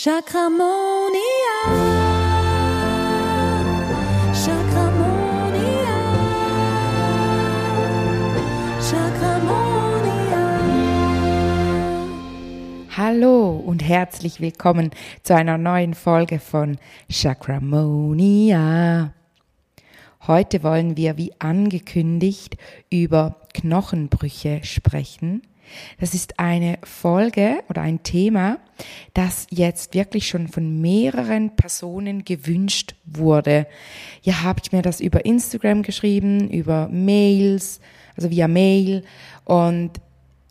Chakramonia. Chakramonia. Chakramonia. Hallo und herzlich willkommen zu einer neuen Folge von Chakramonia. Heute wollen wir wie angekündigt über Knochenbrüche sprechen. Das ist eine Folge oder ein Thema, das jetzt wirklich schon von mehreren Personen gewünscht wurde. Habe ich mir das über Instagram geschrieben, über Mails, also via Mail und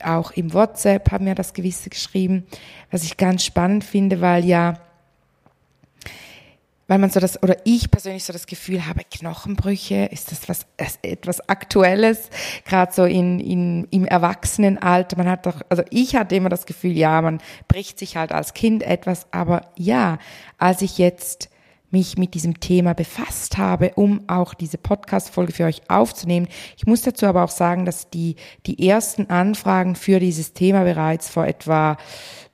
auch im WhatsApp haben mir das gewisse geschrieben, was ich ganz spannend finde, weil ja weil man so das, oder ich persönlich so das Gefühl habe, Knochenbrüche, ist das was, etwas Aktuelles, gerade so in, in, im Erwachsenenalter. Man hat doch, also ich hatte immer das Gefühl, ja, man bricht sich halt als Kind etwas, aber ja, als ich jetzt mich mit diesem Thema befasst habe, um auch diese Podcast-Folge für euch aufzunehmen. Ich muss dazu aber auch sagen, dass die, die ersten Anfragen für dieses Thema bereits vor etwa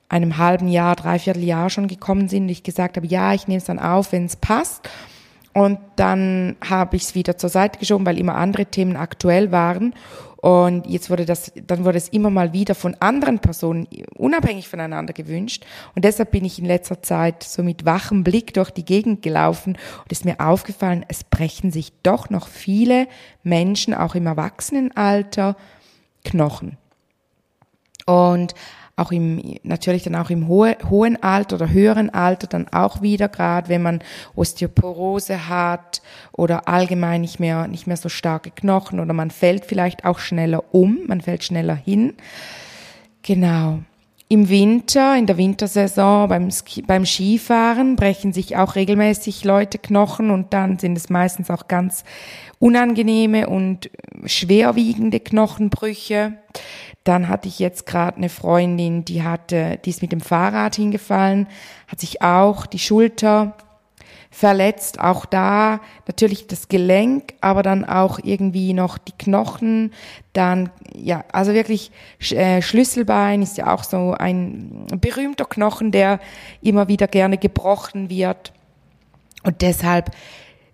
einem halben Jahr, dreiviertel Jahr schon gekommen sind ich gesagt habe, ja, ich nehme es dann auf, wenn es passt. Und dann habe ich es wieder zur Seite geschoben, weil immer andere Themen aktuell waren. Und jetzt wurde das, dann wurde es immer mal wieder von anderen Personen unabhängig voneinander gewünscht. Und deshalb bin ich in letzter Zeit so mit wachem Blick durch die Gegend gelaufen und ist mir aufgefallen, es brechen sich doch noch viele Menschen, auch im Erwachsenenalter, Knochen. Und auch im, natürlich dann auch im hohe, hohen Alter oder höheren Alter dann auch wieder, gerade wenn man Osteoporose hat oder allgemein nicht mehr, nicht mehr so starke Knochen oder man fällt vielleicht auch schneller um, man fällt schneller hin. Genau. Im Winter, in der Wintersaison, beim, beim Skifahren brechen sich auch regelmäßig Leute Knochen und dann sind es meistens auch ganz unangenehme und schwerwiegende Knochenbrüche. Dann hatte ich jetzt gerade eine Freundin, die hatte, die ist mit dem Fahrrad hingefallen, hat sich auch die Schulter verletzt, auch da natürlich das Gelenk, aber dann auch irgendwie noch die Knochen, dann ja, also wirklich äh, Schlüsselbein ist ja auch so ein berühmter Knochen, der immer wieder gerne gebrochen wird. Und deshalb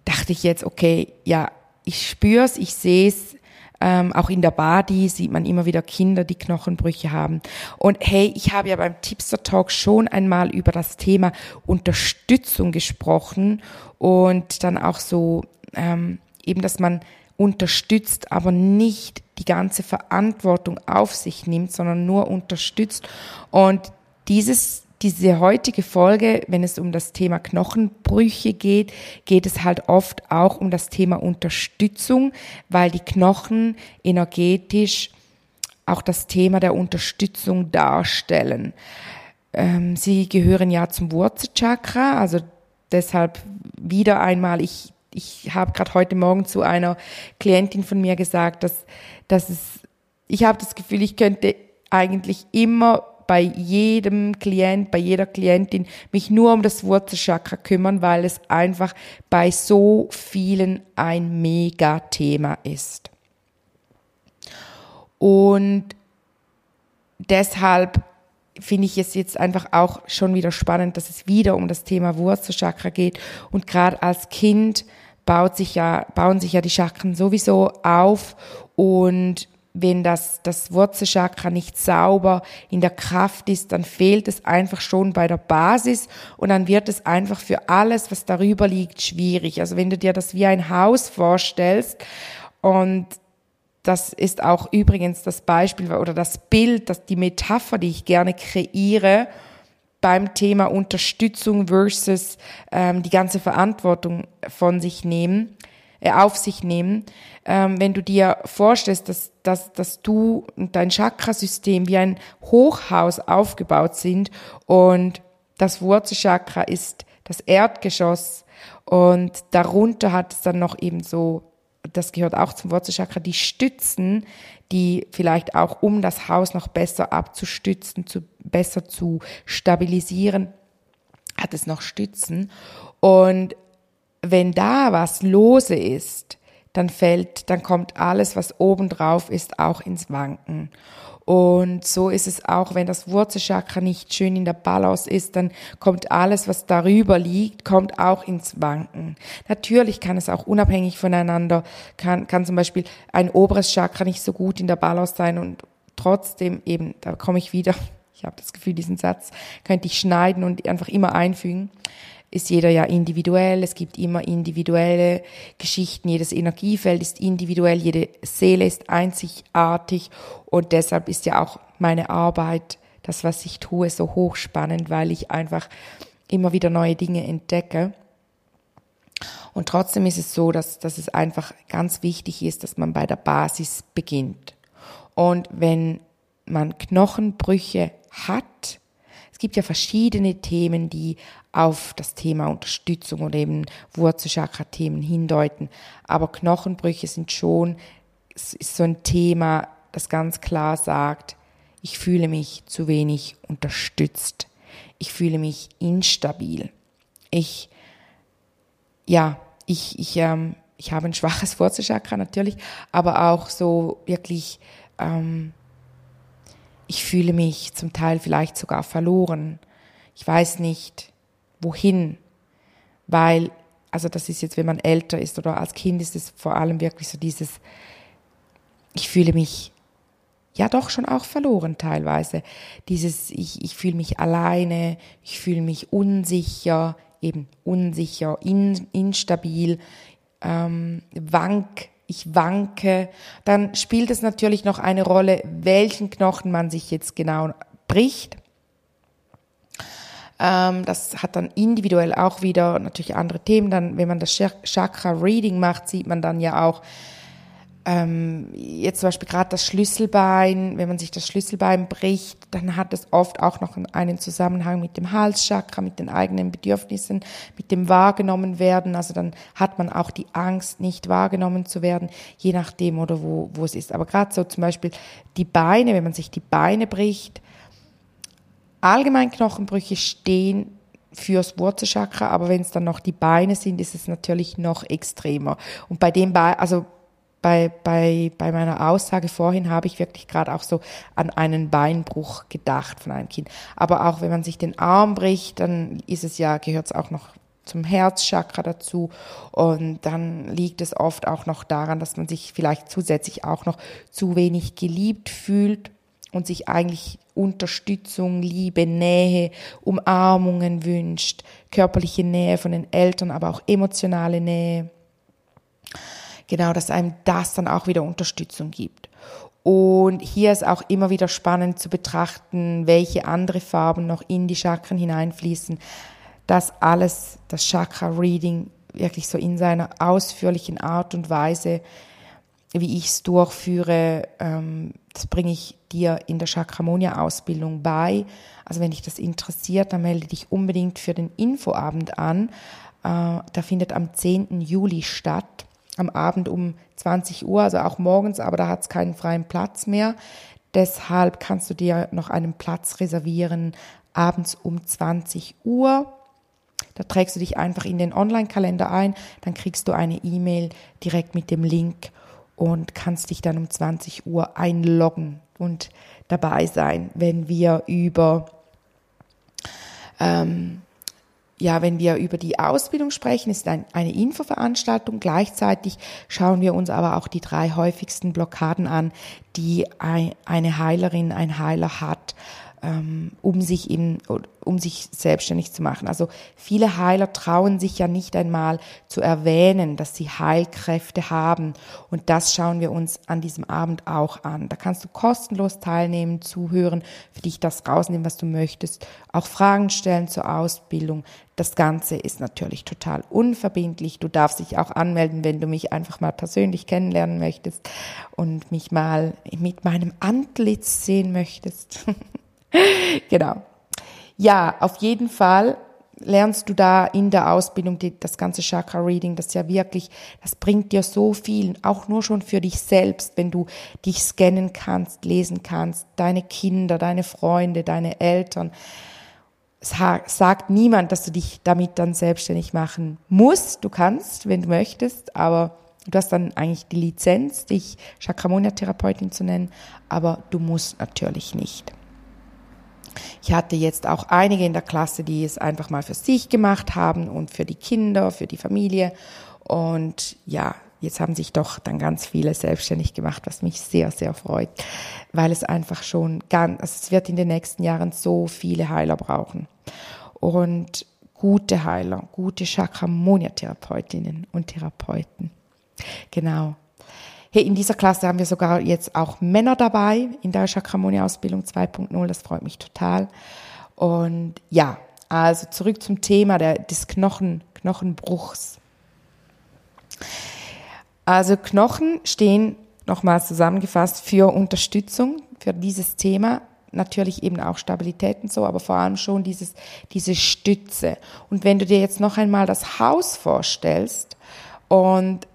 dachte ich jetzt, okay, ja, ich spür's, ich seh's, ähm, auch in der Badi sieht man immer wieder Kinder, die Knochenbrüche haben. Und hey, ich habe ja beim Tipster Talk schon einmal über das Thema Unterstützung gesprochen und dann auch so ähm, eben, dass man unterstützt, aber nicht die ganze Verantwortung auf sich nimmt, sondern nur unterstützt. Und dieses diese heutige Folge, wenn es um das Thema Knochenbrüche geht, geht es halt oft auch um das Thema Unterstützung, weil die Knochen energetisch auch das Thema der Unterstützung darstellen. Ähm, sie gehören ja zum Wurzelchakra, also deshalb wieder einmal, ich, ich habe gerade heute Morgen zu einer Klientin von mir gesagt, dass, dass es, ich habe das Gefühl, ich könnte eigentlich immer bei jedem Klient, bei jeder Klientin mich nur um das Wurzelchakra kümmern, weil es einfach bei so vielen ein Mega-Thema ist. Und deshalb finde ich es jetzt einfach auch schon wieder spannend, dass es wieder um das Thema Wurzelchakra geht. Und gerade als Kind baut sich ja, bauen sich ja die Chakren sowieso auf und wenn das, das Wurzelchakra nicht sauber in der Kraft ist, dann fehlt es einfach schon bei der Basis und dann wird es einfach für alles, was darüber liegt, schwierig. Also wenn du dir das wie ein Haus vorstellst und das ist auch übrigens das Beispiel oder das Bild, das die Metapher, die ich gerne kreiere beim Thema Unterstützung versus ähm, die ganze Verantwortung von sich nehmen äh, auf sich nehmen. Ähm, wenn du dir vorstellst, dass, dass, dass du und dein Chakrasystem wie ein Hochhaus aufgebaut sind und das Wurzelchakra ist das Erdgeschoss und darunter hat es dann noch eben so, das gehört auch zum Wurzelchakra, die Stützen, die vielleicht auch um das Haus noch besser abzustützen, zu, besser zu stabilisieren, hat es noch Stützen. Und wenn da was lose ist, dann fällt, dann kommt alles, was oben drauf ist, auch ins Wanken. Und so ist es auch, wenn das Wurzelchakra nicht schön in der Balance ist, dann kommt alles, was darüber liegt, kommt auch ins Wanken. Natürlich kann es auch unabhängig voneinander, kann, kann zum Beispiel ein oberes Chakra nicht so gut in der Balance sein und trotzdem eben, da komme ich wieder, ich habe das Gefühl, diesen Satz könnte ich schneiden und einfach immer einfügen ist jeder ja individuell, es gibt immer individuelle Geschichten, jedes Energiefeld ist individuell, jede Seele ist einzigartig und deshalb ist ja auch meine Arbeit, das, was ich tue, so hochspannend, weil ich einfach immer wieder neue Dinge entdecke. Und trotzdem ist es so, dass, dass es einfach ganz wichtig ist, dass man bei der Basis beginnt. Und wenn man Knochenbrüche hat, gibt ja verschiedene Themen, die auf das Thema Unterstützung oder eben Wurzelchakra-Themen hindeuten. Aber Knochenbrüche sind schon ist so ein Thema, das ganz klar sagt, ich fühle mich zu wenig unterstützt. Ich fühle mich instabil. Ich, ja, ich, ich, ähm, ich habe ein schwaches Wurzelchakra natürlich, aber auch so wirklich ähm, ich fühle mich zum Teil vielleicht sogar verloren. Ich weiß nicht, wohin, weil, also das ist jetzt, wenn man älter ist oder als Kind ist es vor allem wirklich so dieses, ich fühle mich ja doch schon auch verloren teilweise. Dieses, ich, ich fühle mich alleine, ich fühle mich unsicher, eben unsicher, in, instabil, ähm, wank, ich wanke, dann spielt es natürlich noch eine Rolle, welchen Knochen man sich jetzt genau bricht. Ähm, das hat dann individuell auch wieder natürlich andere Themen. Dann, wenn man das Chakra Reading macht, sieht man dann ja auch, ähm, jetzt zum Beispiel gerade das Schlüsselbein, wenn man sich das Schlüsselbein bricht, dann hat es oft auch noch einen Zusammenhang mit dem Halschakra, mit den eigenen Bedürfnissen, mit dem wahrgenommen werden. Also dann hat man auch die Angst, nicht wahrgenommen zu werden, je nachdem oder wo, wo es ist. Aber gerade so zum Beispiel die Beine, wenn man sich die Beine bricht, allgemein Knochenbrüche stehen fürs Wurzelchakra, aber wenn es dann noch die Beine sind, ist es natürlich noch extremer. Und bei dem Bein, also bei, bei, bei meiner Aussage vorhin habe ich wirklich gerade auch so an einen Beinbruch gedacht von einem Kind. Aber auch wenn man sich den Arm bricht, dann ist es ja, gehört es auch noch zum Herzchakra dazu. Und dann liegt es oft auch noch daran, dass man sich vielleicht zusätzlich auch noch zu wenig geliebt fühlt und sich eigentlich Unterstützung, Liebe, Nähe, Umarmungen wünscht, körperliche Nähe von den Eltern, aber auch emotionale Nähe genau, dass einem das dann auch wieder Unterstützung gibt. Und hier ist auch immer wieder spannend zu betrachten, welche andere Farben noch in die Chakren hineinfließen. Das alles, das Chakra-Reading wirklich so in seiner ausführlichen Art und Weise, wie ich es durchführe, ähm, das bringe ich dir in der Chakramonia-Ausbildung bei. Also wenn dich das interessiert, dann melde dich unbedingt für den Infoabend an. Äh, der findet am 10. Juli statt am Abend um 20 Uhr, also auch morgens, aber da hat es keinen freien Platz mehr. Deshalb kannst du dir noch einen Platz reservieren abends um 20 Uhr. Da trägst du dich einfach in den Online-Kalender ein, dann kriegst du eine E-Mail direkt mit dem Link und kannst dich dann um 20 Uhr einloggen und dabei sein, wenn wir über ähm, ja, wenn wir über die Ausbildung sprechen, ist ein, eine Infoveranstaltung. Gleichzeitig schauen wir uns aber auch die drei häufigsten Blockaden an, die eine Heilerin, ein Heiler hat ähm, um sich in, um sich selbstständig zu machen. Also viele Heiler trauen sich ja nicht einmal zu erwähnen, dass sie Heilkräfte haben. Und das schauen wir uns an diesem Abend auch an. Da kannst du kostenlos teilnehmen, zuhören, für dich das rausnehmen, was du möchtest, auch Fragen stellen zur Ausbildung. Das Ganze ist natürlich total unverbindlich. Du darfst dich auch anmelden, wenn du mich einfach mal persönlich kennenlernen möchtest und mich mal mit meinem Antlitz sehen möchtest. genau. Ja, auf jeden Fall lernst du da in der Ausbildung die, das ganze Chakra Reading, das ja wirklich, das bringt dir so viel, auch nur schon für dich selbst, wenn du dich scannen kannst, lesen kannst, deine Kinder, deine Freunde, deine Eltern. Es sagt niemand, dass du dich damit dann selbstständig machen musst. Du kannst, wenn du möchtest, aber Du hast dann eigentlich die Lizenz, dich Chakramonia-Therapeutin zu nennen, aber du musst natürlich nicht. Ich hatte jetzt auch einige in der Klasse, die es einfach mal für sich gemacht haben und für die Kinder, für die Familie. Und ja, jetzt haben sich doch dann ganz viele selbstständig gemacht, was mich sehr, sehr freut, weil es einfach schon ganz, also es wird in den nächsten Jahren so viele Heiler brauchen. Und gute Heiler, gute Chakramonia-Therapeutinnen und Therapeuten. Genau. Hey, in dieser Klasse haben wir sogar jetzt auch Männer dabei in der Chakramonia-Ausbildung 2.0. Das freut mich total. Und ja, also zurück zum Thema der, des Knochen, Knochenbruchs. Also Knochen stehen nochmal zusammengefasst für Unterstützung für dieses Thema. Natürlich eben auch Stabilität und so, aber vor allem schon dieses, diese Stütze. Und wenn du dir jetzt noch einmal das Haus vorstellst und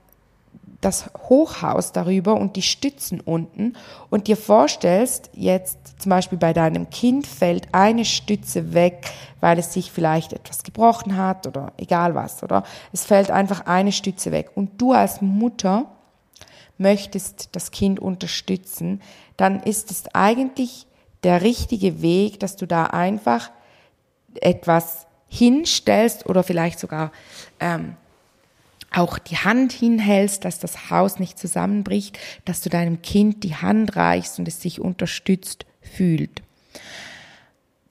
das Hochhaus darüber und die Stützen unten und dir vorstellst, jetzt zum Beispiel bei deinem Kind fällt eine Stütze weg, weil es sich vielleicht etwas gebrochen hat oder egal was, oder? Es fällt einfach eine Stütze weg und du als Mutter möchtest das Kind unterstützen, dann ist es eigentlich der richtige Weg, dass du da einfach etwas hinstellst oder vielleicht sogar ähm, auch die Hand hinhältst, dass das Haus nicht zusammenbricht, dass du deinem Kind die Hand reichst und es sich unterstützt fühlt.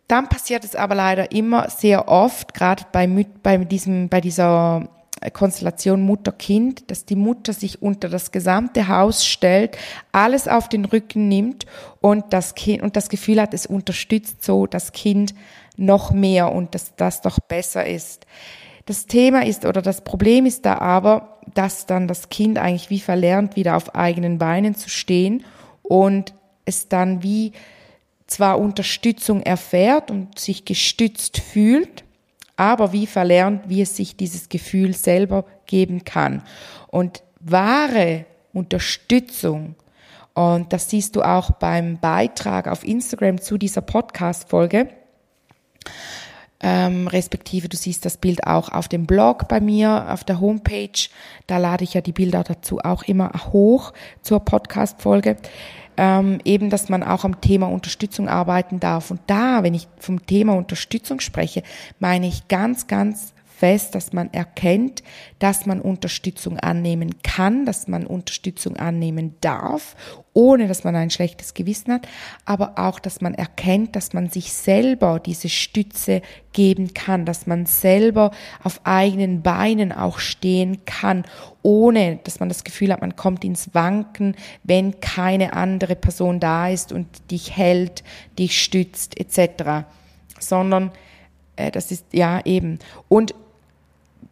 Dann passiert es aber leider immer sehr oft, gerade bei, bei, diesem, bei dieser Konstellation Mutter-Kind, dass die Mutter sich unter das gesamte Haus stellt, alles auf den Rücken nimmt und das Kind und das Gefühl hat, es unterstützt so das Kind noch mehr und dass das doch besser ist. Das Thema ist oder das Problem ist da aber, dass dann das Kind eigentlich wie verlernt, wieder auf eigenen Beinen zu stehen und es dann wie zwar Unterstützung erfährt und sich gestützt fühlt, aber wie verlernt, wie es sich dieses Gefühl selber geben kann. Und wahre Unterstützung, und das siehst du auch beim Beitrag auf Instagram zu dieser Podcast-Folge, ähm, respektive du siehst das Bild auch auf dem Blog bei mir, auf der Homepage. Da lade ich ja die Bilder dazu auch immer hoch zur Podcast-Folge. Ähm, eben, dass man auch am Thema Unterstützung arbeiten darf. Und da, wenn ich vom Thema Unterstützung spreche, meine ich ganz, ganz fest, dass man erkennt, dass man Unterstützung annehmen kann, dass man Unterstützung annehmen darf, ohne dass man ein schlechtes Gewissen hat, aber auch, dass man erkennt, dass man sich selber diese Stütze geben kann, dass man selber auf eigenen Beinen auch stehen kann, ohne dass man das Gefühl hat, man kommt ins Wanken, wenn keine andere Person da ist und dich hält, dich stützt etc., sondern äh, das ist ja eben. Und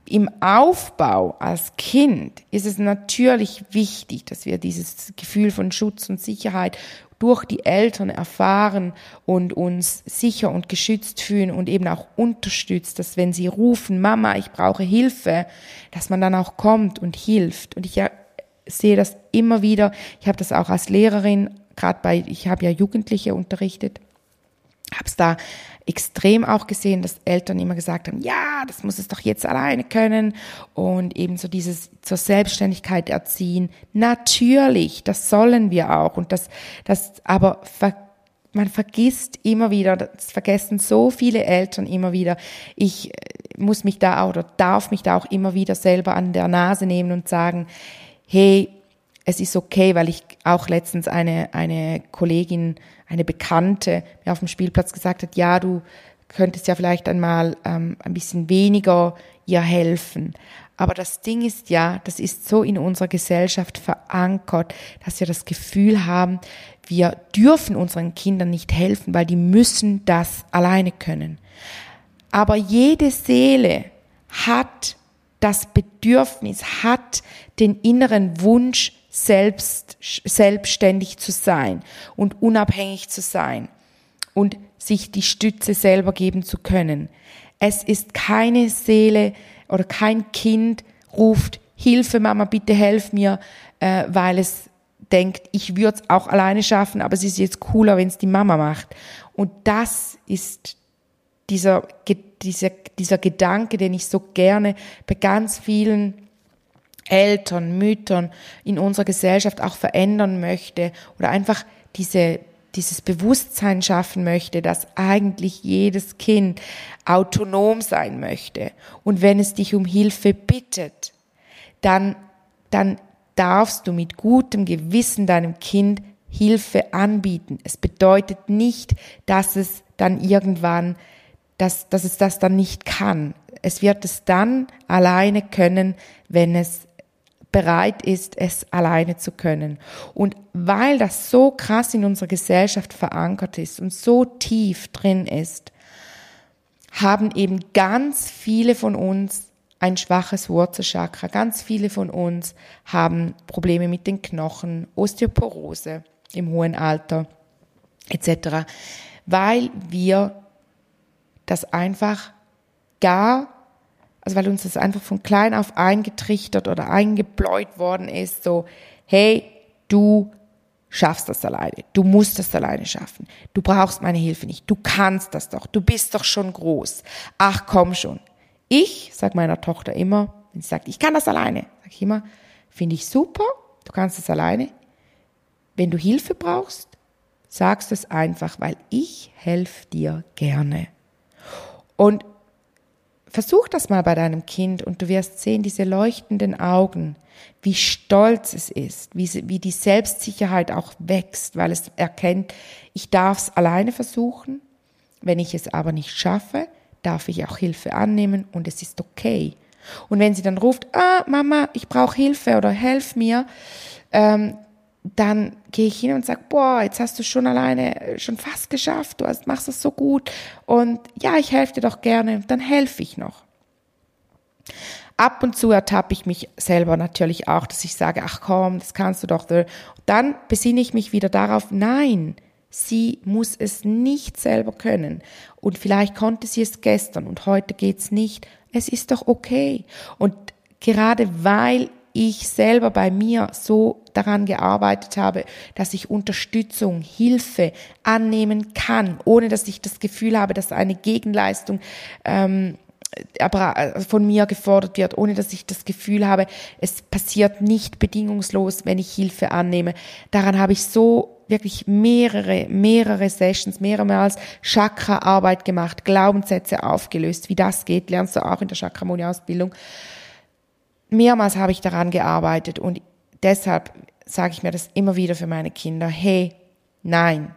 im Aufbau als Kind ist es natürlich wichtig, dass wir dieses Gefühl von Schutz und Sicherheit durch die Eltern erfahren und uns sicher und geschützt fühlen und eben auch unterstützt, dass wenn sie rufen, Mama, ich brauche Hilfe, dass man dann auch kommt und hilft. Und ich sehe das immer wieder, ich habe das auch als Lehrerin, gerade bei, ich habe ja Jugendliche unterrichtet, habe es da extrem auch gesehen, dass Eltern immer gesagt haben, ja, das muss es doch jetzt alleine können und eben so dieses zur Selbstständigkeit erziehen. Natürlich, das sollen wir auch und das, das, aber ver, man vergisst immer wieder, das vergessen so viele Eltern immer wieder. Ich äh, muss mich da auch oder darf mich da auch immer wieder selber an der Nase nehmen und sagen, hey, es ist okay, weil ich auch letztens eine, eine Kollegin, eine Bekannte mir auf dem Spielplatz gesagt hat, ja, du könntest ja vielleicht einmal ähm, ein bisschen weniger ihr helfen. Aber das Ding ist ja, das ist so in unserer Gesellschaft verankert, dass wir das Gefühl haben, wir dürfen unseren Kindern nicht helfen, weil die müssen das alleine können. Aber jede Seele hat das Bedürfnis, hat den inneren Wunsch, selbst, selbstständig zu sein und unabhängig zu sein und sich die Stütze selber geben zu können. Es ist keine Seele oder kein Kind ruft Hilfe, Mama, bitte helf mir, äh, weil es denkt, ich würde es auch alleine schaffen, aber es ist jetzt cooler, wenn es die Mama macht. Und das ist dieser, dieser, dieser Gedanke, den ich so gerne bei ganz vielen Eltern, Müttern in unserer Gesellschaft auch verändern möchte oder einfach diese, dieses Bewusstsein schaffen möchte, dass eigentlich jedes Kind autonom sein möchte. Und wenn es dich um Hilfe bittet, dann, dann darfst du mit gutem Gewissen deinem Kind Hilfe anbieten. Es bedeutet nicht, dass es dann irgendwann, dass, dass es das dann nicht kann. Es wird es dann alleine können, wenn es bereit ist, es alleine zu können. Und weil das so krass in unserer Gesellschaft verankert ist und so tief drin ist, haben eben ganz viele von uns ein schwaches Wurzelchakra. Ganz viele von uns haben Probleme mit den Knochen, Osteoporose im hohen Alter etc., weil wir das einfach gar also weil uns das einfach von klein auf eingetrichtert oder eingebläut worden ist, so, hey, du schaffst das alleine, du musst das alleine schaffen, du brauchst meine Hilfe nicht, du kannst das doch, du bist doch schon groß, ach komm schon. Ich sag meiner Tochter immer, wenn sie sagt, ich kann das alleine, sag ich immer, finde ich super, du kannst das alleine. Wenn du Hilfe brauchst, sagst du es einfach, weil ich helfe dir gerne. Und Versuch das mal bei deinem Kind und du wirst sehen, diese leuchtenden Augen, wie stolz es ist, wie, wie die Selbstsicherheit auch wächst, weil es erkennt, ich darf es alleine versuchen, wenn ich es aber nicht schaffe, darf ich auch Hilfe annehmen und es ist okay. Und wenn sie dann ruft, ah, Mama, ich brauche Hilfe oder helf mir, ähm, dann gehe ich hin und sage, boah, jetzt hast du schon alleine, äh, schon fast geschafft, du hast, machst das so gut und ja, ich helfe dir doch gerne, dann helfe ich noch. Ab und zu ertappe ich mich selber natürlich auch, dass ich sage, ach komm, das kannst du doch. Dann besinne ich mich wieder darauf, nein, sie muss es nicht selber können. Und vielleicht konnte sie es gestern und heute geht's nicht. Es ist doch okay. Und gerade weil ich selber bei mir so daran gearbeitet habe, dass ich Unterstützung, Hilfe annehmen kann, ohne dass ich das Gefühl habe, dass eine Gegenleistung ähm, äh, von mir gefordert wird, ohne dass ich das Gefühl habe, es passiert nicht bedingungslos, wenn ich Hilfe annehme. Daran habe ich so wirklich mehrere, mehrere Sessions, mehrmals Chakra-Arbeit gemacht, Glaubenssätze aufgelöst. Wie das geht, lernst du auch in der Chakramoni-Ausbildung mehrmals habe ich daran gearbeitet und deshalb sage ich mir das immer wieder für meine Kinder. Hey, nein,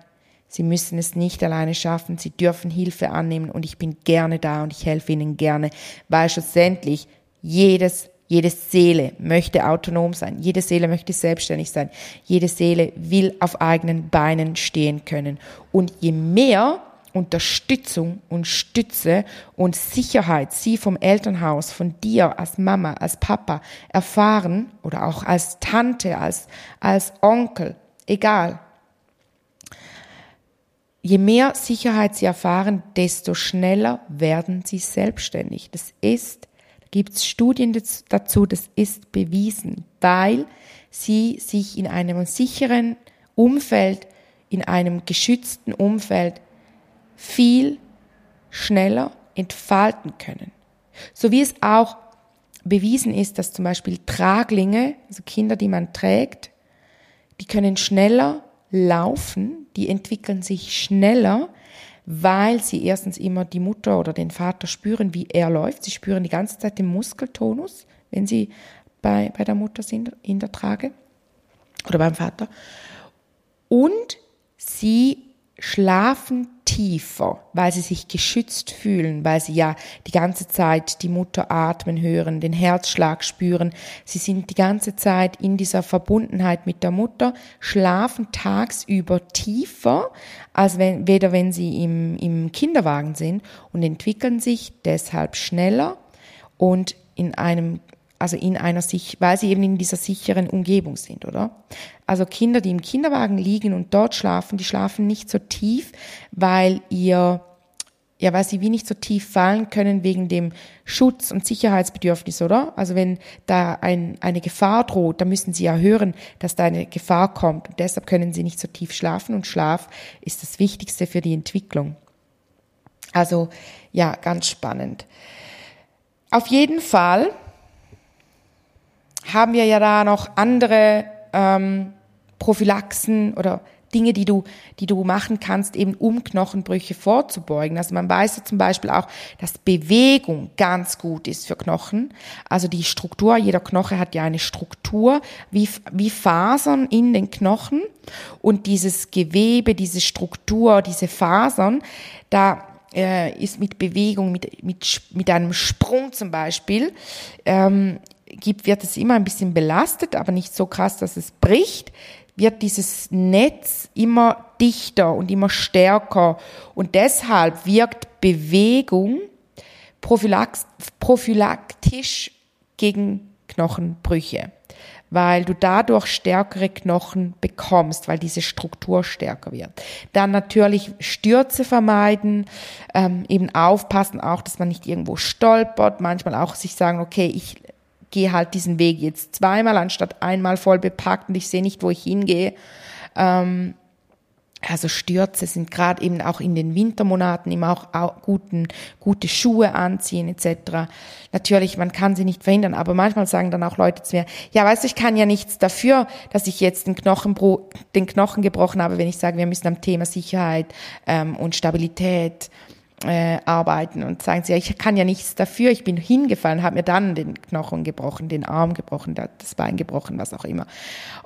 sie müssen es nicht alleine schaffen, sie dürfen Hilfe annehmen und ich bin gerne da und ich helfe ihnen gerne, weil schlussendlich jedes jede Seele möchte autonom sein, jede Seele möchte selbstständig sein, jede Seele will auf eigenen Beinen stehen können. Und je mehr Unterstützung und Stütze und Sicherheit sie vom Elternhaus, von dir als Mama, als Papa erfahren oder auch als Tante, als, als Onkel, egal. Je mehr Sicherheit sie erfahren, desto schneller werden sie selbstständig. Das ist, da gibt es Studien dazu, das ist bewiesen, weil sie sich in einem sicheren Umfeld, in einem geschützten Umfeld viel schneller entfalten können. So wie es auch bewiesen ist, dass zum Beispiel Traglinge, also Kinder, die man trägt, die können schneller laufen, die entwickeln sich schneller, weil sie erstens immer die Mutter oder den Vater spüren, wie er läuft. Sie spüren die ganze Zeit den Muskeltonus, wenn sie bei, bei der Mutter sind, in der Trage oder beim Vater. Und sie schlafen tiefer, weil sie sich geschützt fühlen, weil sie ja die ganze Zeit die Mutter atmen hören, den Herzschlag spüren. Sie sind die ganze Zeit in dieser Verbundenheit mit der Mutter, schlafen tagsüber tiefer, als wenn, weder wenn sie im, im Kinderwagen sind und entwickeln sich deshalb schneller und in einem also in einer sich, weil sie eben in dieser sicheren Umgebung sind, oder? Also Kinder, die im Kinderwagen liegen und dort schlafen, die schlafen nicht so tief, weil ihr ja, weil sie wie nicht so tief fallen können wegen dem Schutz- und Sicherheitsbedürfnis, oder? Also wenn da ein, eine Gefahr droht, dann müssen sie ja hören, dass da eine Gefahr kommt. Und deshalb können sie nicht so tief schlafen und Schlaf ist das Wichtigste für die Entwicklung. Also ja, ganz spannend. Auf jeden Fall haben wir ja da noch andere ähm, Prophylaxen oder Dinge, die du, die du machen kannst, eben um Knochenbrüche vorzubeugen. Also man weiß ja zum Beispiel auch, dass Bewegung ganz gut ist für Knochen. Also die Struktur, jeder Knoche hat ja eine Struktur wie, wie Fasern in den Knochen. Und dieses Gewebe, diese Struktur, diese Fasern, da äh, ist mit Bewegung, mit, mit, mit einem Sprung zum Beispiel, ähm, gibt, wird es immer ein bisschen belastet, aber nicht so krass, dass es bricht wird dieses Netz immer dichter und immer stärker. Und deshalb wirkt Bewegung prophylaktisch gegen Knochenbrüche, weil du dadurch stärkere Knochen bekommst, weil diese Struktur stärker wird. Dann natürlich Stürze vermeiden, ähm, eben aufpassen auch, dass man nicht irgendwo stolpert, manchmal auch sich sagen, okay, ich gehe halt diesen Weg jetzt zweimal anstatt einmal voll bepackt und ich sehe nicht, wo ich hingehe. Ähm, also Stürze sind gerade eben auch in den Wintermonaten immer auch, auch guten, gute Schuhe anziehen etc. Natürlich, man kann sie nicht verhindern, aber manchmal sagen dann auch Leute zu mir, ja, weißt du, ich kann ja nichts dafür, dass ich jetzt den Knochen, den Knochen gebrochen habe, wenn ich sage, wir müssen am Thema Sicherheit ähm, und Stabilität äh, arbeiten und sagen sie, ja, ich kann ja nichts dafür, ich bin hingefallen, habe mir dann den Knochen gebrochen, den Arm gebrochen, das Bein gebrochen, was auch immer.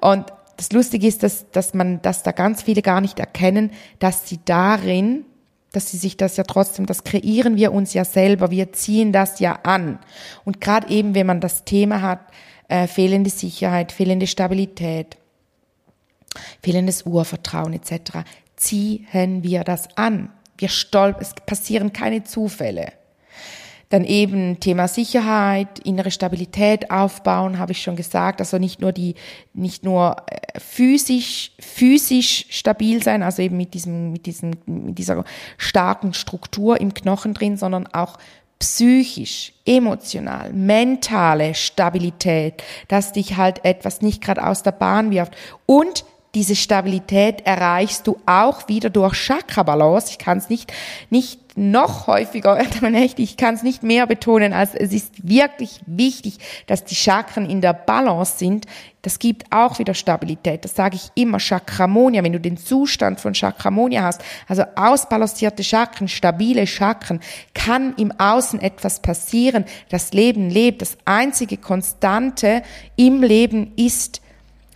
Und das Lustige ist, dass, dass man, dass da ganz viele gar nicht erkennen, dass sie darin, dass sie sich das ja trotzdem, das kreieren wir uns ja selber, wir ziehen das ja an. Und gerade eben, wenn man das Thema hat, äh, fehlende Sicherheit, fehlende Stabilität, fehlendes Urvertrauen etc., ziehen wir das an. Wir stolpern, es passieren keine Zufälle. Dann eben Thema Sicherheit, innere Stabilität aufbauen, habe ich schon gesagt. Also nicht nur die, nicht nur äh, physisch, physisch stabil sein, also eben mit diesem, mit diesem, mit dieser starken Struktur im Knochen drin, sondern auch psychisch, emotional, mentale Stabilität, dass dich halt etwas nicht gerade aus der Bahn wirft und diese Stabilität erreichst du auch wieder durch Chakra-Balance. Ich kann es nicht, nicht noch häufiger, ich kann es nicht mehr betonen, als es ist wirklich wichtig, dass die Chakren in der Balance sind. Das gibt auch wieder Stabilität. Das sage ich immer, Chakramonia, wenn du den Zustand von Chakramonia hast, also ausbalancierte Chakren, stabile Chakren, kann im Außen etwas passieren. Das Leben lebt. Das einzige Konstante im Leben ist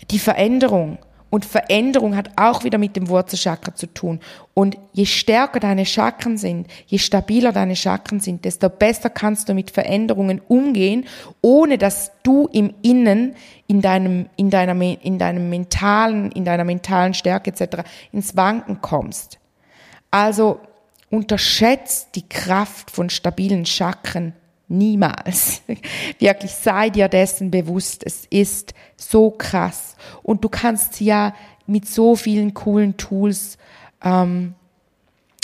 die Veränderung. Und Veränderung hat auch wieder mit dem Wurzelchakra zu tun. Und je stärker deine Chakren sind, je stabiler deine Chakren sind, desto besser kannst du mit Veränderungen umgehen, ohne dass du im Innen, in deinem, in deiner, in deinem mentalen, in deiner mentalen Stärke etc. ins Wanken kommst. Also unterschätzt die Kraft von stabilen Chakren Niemals. Wirklich sei dir dessen bewusst. Es ist so krass. Und du kannst sie ja mit so vielen coolen Tools ähm,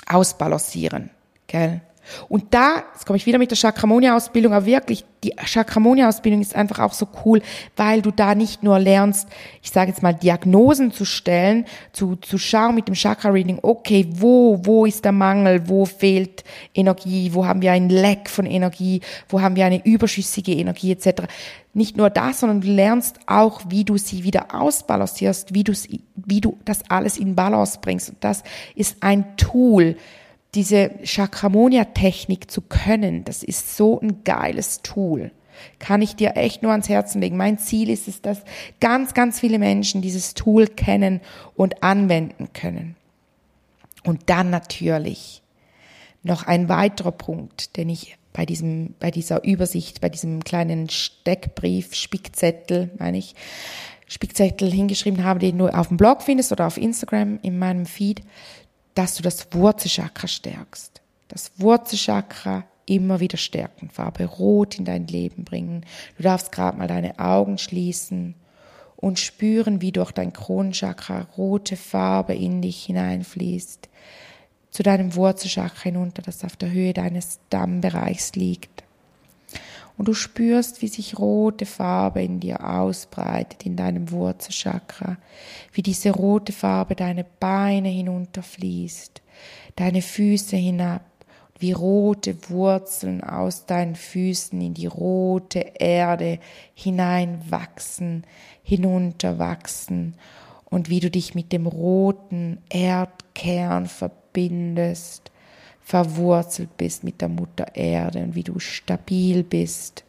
ausbalancieren. Gell? Und da, jetzt komme ich wieder mit der Chakramonia-Ausbildung, aber wirklich, die Chakramonia-Ausbildung ist einfach auch so cool, weil du da nicht nur lernst, ich sage jetzt mal, Diagnosen zu stellen, zu, zu schauen mit dem Chakra-Reading, okay, wo, wo ist der Mangel, wo fehlt Energie, wo haben wir ein Leck von Energie, wo haben wir eine überschüssige Energie etc. Nicht nur das, sondern du lernst auch, wie du sie wieder ausbalancierst, wie du, wie du das alles in Balance bringst. Und das ist ein Tool, diese Chakramonia-Technik zu können, das ist so ein geiles Tool. Kann ich dir echt nur ans Herzen legen. Mein Ziel ist es, dass ganz, ganz viele Menschen dieses Tool kennen und anwenden können. Und dann natürlich noch ein weiterer Punkt, den ich bei diesem, bei dieser Übersicht, bei diesem kleinen Steckbrief, Spickzettel, meine ich, Spickzettel hingeschrieben habe, den du auf dem Blog findest oder auf Instagram in meinem Feed, dass du das Wurzelchakra stärkst. Das Wurzelchakra immer wieder stärken, Farbe Rot in dein Leben bringen. Du darfst gerade mal deine Augen schließen und spüren, wie durch dein Kronenchakra rote Farbe in dich hineinfließt, zu deinem Wurzelchakra hinunter, das auf der Höhe deines Dammbereichs liegt und du spürst, wie sich rote Farbe in dir ausbreitet, in deinem Wurzelchakra, wie diese rote Farbe deine Beine hinunterfließt, deine Füße hinab, wie rote Wurzeln aus deinen Füßen in die rote Erde hineinwachsen, hinunterwachsen und wie du dich mit dem roten Erdkern verbindest, verwurzelt bist mit der Mutter Erde und wie du stabil bist,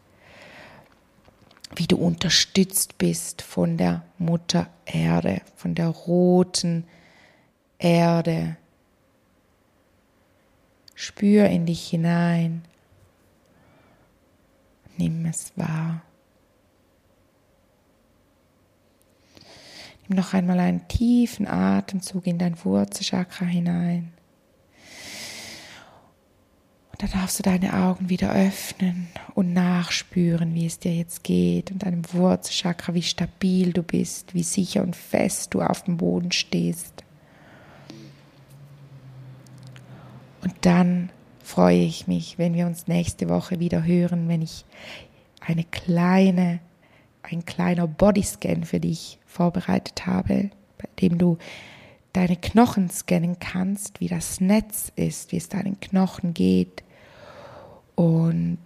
wie du unterstützt bist von der Mutter Erde, von der roten Erde. Spür in dich hinein. Nimm es wahr. Nimm noch einmal einen tiefen Atemzug in dein Wurzelchakra hinein. Dann darfst du deine Augen wieder öffnen und nachspüren, wie es dir jetzt geht und deinem Wurzelchakra, wie stabil du bist, wie sicher und fest du auf dem Boden stehst. Und dann freue ich mich, wenn wir uns nächste Woche wieder hören, wenn ich eine kleine ein kleiner Bodyscan für dich vorbereitet habe, bei dem du deine Knochen scannen kannst, wie das Netz ist, wie es deinen Knochen geht und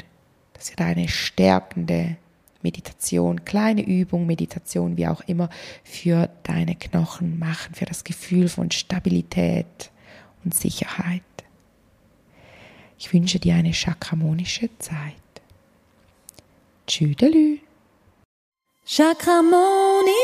dass wir deine stärkende Meditation, kleine Übung, Meditation, wie auch immer, für deine Knochen machen, für das Gefühl von Stabilität und Sicherheit. Ich wünsche dir eine chakramonische Zeit. Tschüdelü. Chakramonia.